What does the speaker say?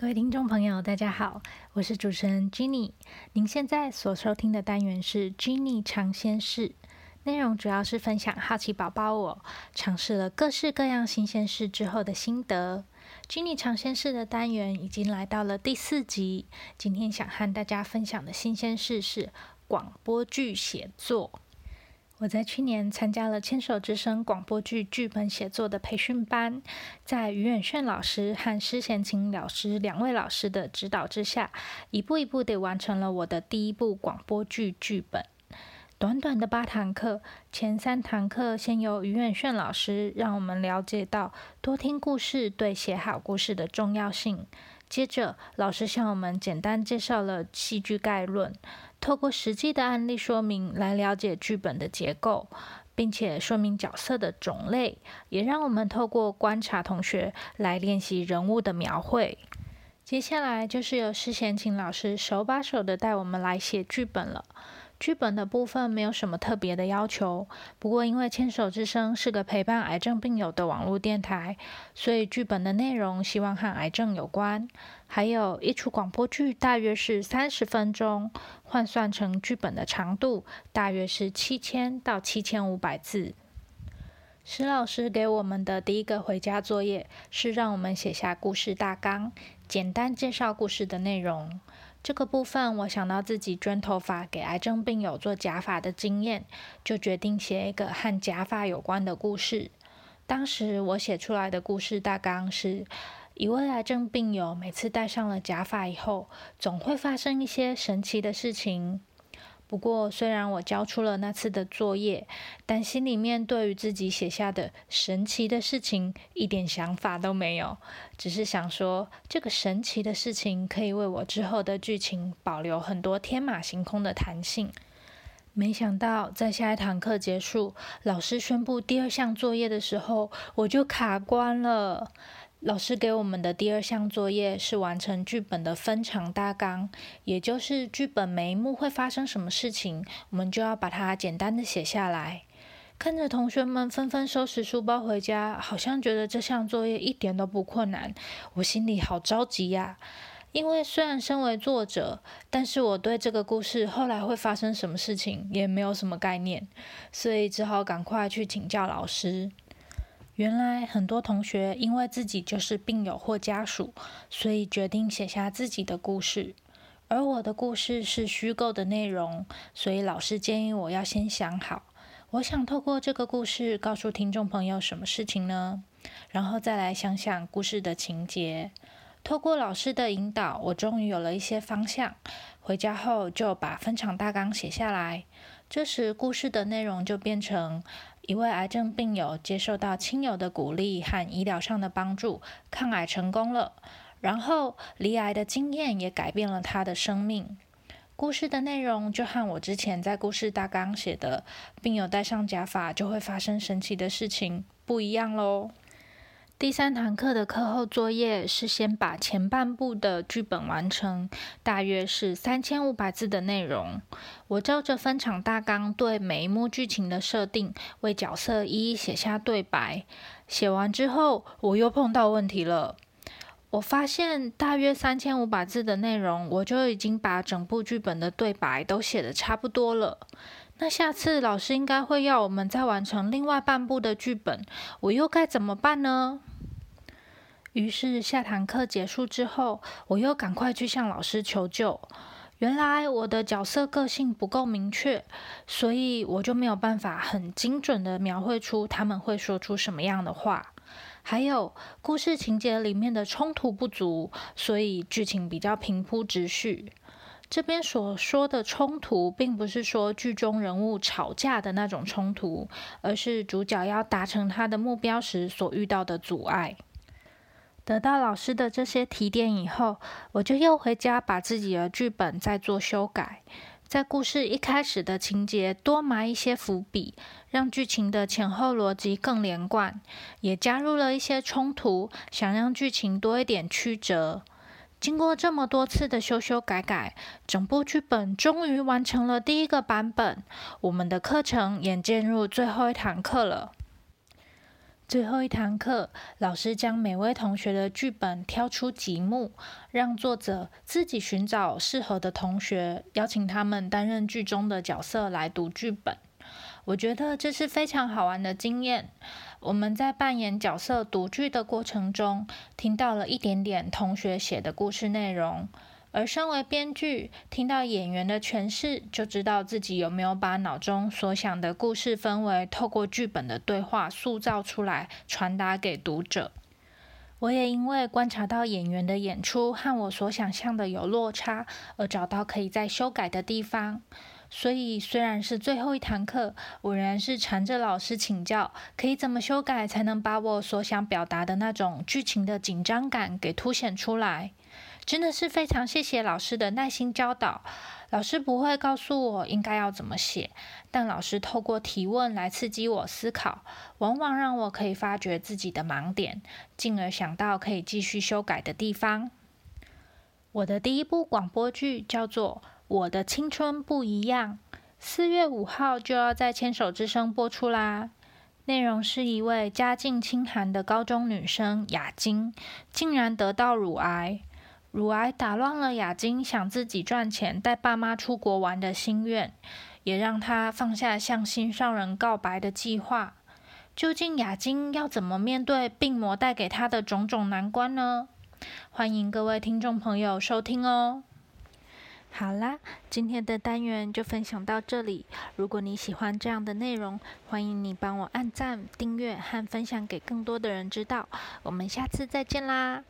各位听众朋友，大家好，我是主持人 Jenny。您现在所收听的单元是 Jenny 尝鲜室，内容主要是分享好奇宝宝我尝试了各式各样新鲜事之后的心得。Jenny 尝鲜室的单元已经来到了第四集，今天想和大家分享的新鲜事是广播剧写作。我在去年参加了《牵手之声》广播剧剧本写作的培训班，在于远炫老师和施贤琴老师两位老师的指导之下，一步一步地完成了我的第一部广播剧剧本。短短的八堂课，前三堂课先由于远炫老师让我们了解到多听故事对写好故事的重要性。接着，老师向我们简单介绍了戏剧概论。透过实际的案例说明来了解剧本的结构，并且说明角色的种类，也让我们透过观察同学来练习人物的描绘。接下来就是由施贤琴老师手把手的带我们来写剧本了。剧本的部分没有什么特别的要求，不过因为牵手之声是个陪伴癌症病友的网络电台，所以剧本的内容希望和癌症有关。还有一出广播剧大约是三十分钟，换算成剧本的长度大约是七千到七千五百字。石老师给我们的第一个回家作业是让我们写下故事大纲，简单介绍故事的内容。这个部分，我想到自己捐头发给癌症病友做假发的经验，就决定写一个和假发有关的故事。当时我写出来的故事大纲是：一位癌症病友每次戴上了假发以后，总会发生一些神奇的事情。不过，虽然我交出了那次的作业，但心里面对于自己写下的神奇的事情一点想法都没有，只是想说这个神奇的事情可以为我之后的剧情保留很多天马行空的弹性。没想到在下一堂课结束，老师宣布第二项作业的时候，我就卡关了。老师给我们的第二项作业是完成剧本的分场大纲，也就是剧本每一幕会发生什么事情，我们就要把它简单的写下来。看着同学们纷纷收拾书包回家，好像觉得这项作业一点都不困难，我心里好着急呀。因为虽然身为作者，但是我对这个故事后来会发生什么事情也没有什么概念，所以只好赶快去请教老师。原来很多同学因为自己就是病友或家属，所以决定写下自己的故事。而我的故事是虚构的内容，所以老师建议我要先想好，我想透过这个故事告诉听众朋友什么事情呢？然后再来想想故事的情节。透过老师的引导，我终于有了一些方向。回家后就把分场大纲写下来。这时故事的内容就变成。一位癌症病友接受到亲友的鼓励和医疗上的帮助，抗癌成功了。然后，离癌的经验也改变了他的生命。故事的内容就和我之前在故事大纲写的“病友戴上假发就会发生神奇的事情”不一样喽。第三堂课的课后作业是先把前半部的剧本完成，大约是三千五百字的内容。我照着分场大纲，对每一幕剧情的设定，为角色一一写下对白。写完之后，我又碰到问题了。我发现大约三千五百字的内容，我就已经把整部剧本的对白都写得差不多了。那下次老师应该会要我们再完成另外半部的剧本，我又该怎么办呢？于是下堂课结束之后，我又赶快去向老师求救。原来我的角色个性不够明确，所以我就没有办法很精准的描绘出他们会说出什么样的话。还有故事情节里面的冲突不足，所以剧情比较平铺直叙。这边所说的冲突，并不是说剧中人物吵架的那种冲突，而是主角要达成他的目标时所遇到的阻碍。得到老师的这些提点以后，我就又回家把自己的剧本再做修改，在故事一开始的情节多埋一些伏笔，让剧情的前后逻辑更连贯，也加入了一些冲突，想让剧情多一点曲折。经过这么多次的修修改改，整部剧本终于完成了第一个版本。我们的课程也进入最后一堂课了。最后一堂课，老师将每位同学的剧本挑出几幕，让作者自己寻找适合的同学，邀请他们担任剧中的角色来读剧本。我觉得这是非常好玩的经验。我们在扮演角色读剧的过程中，听到了一点点同学写的故事内容。而身为编剧，听到演员的诠释，就知道自己有没有把脑中所想的故事氛围，透过剧本的对话塑造出来，传达给读者。我也因为观察到演员的演出和我所想象的有落差，而找到可以再修改的地方。所以虽然是最后一堂课，我仍然是缠着老师请教，可以怎么修改才能把我所想表达的那种剧情的紧张感给凸显出来。真的是非常谢谢老师的耐心教导。老师不会告诉我应该要怎么写，但老师透过提问来刺激我思考，往往让我可以发掘自己的盲点，进而想到可以继续修改的地方。我的第一部广播剧叫做《我的青春不一样》，四月五号就要在牵手之声播出啦。内容是一位家境清寒的高中女生雅晶，竟然得到乳癌。乳癌打乱了雅晶想自己赚钱带爸妈出国玩的心愿，也让她放下向心上人告白的计划。究竟雅晶要怎么面对病魔带给她的种种难关呢？欢迎各位听众朋友收听哦。好啦，今天的单元就分享到这里。如果你喜欢这样的内容，欢迎你帮我按赞、订阅和分享给更多的人知道。我们下次再见啦！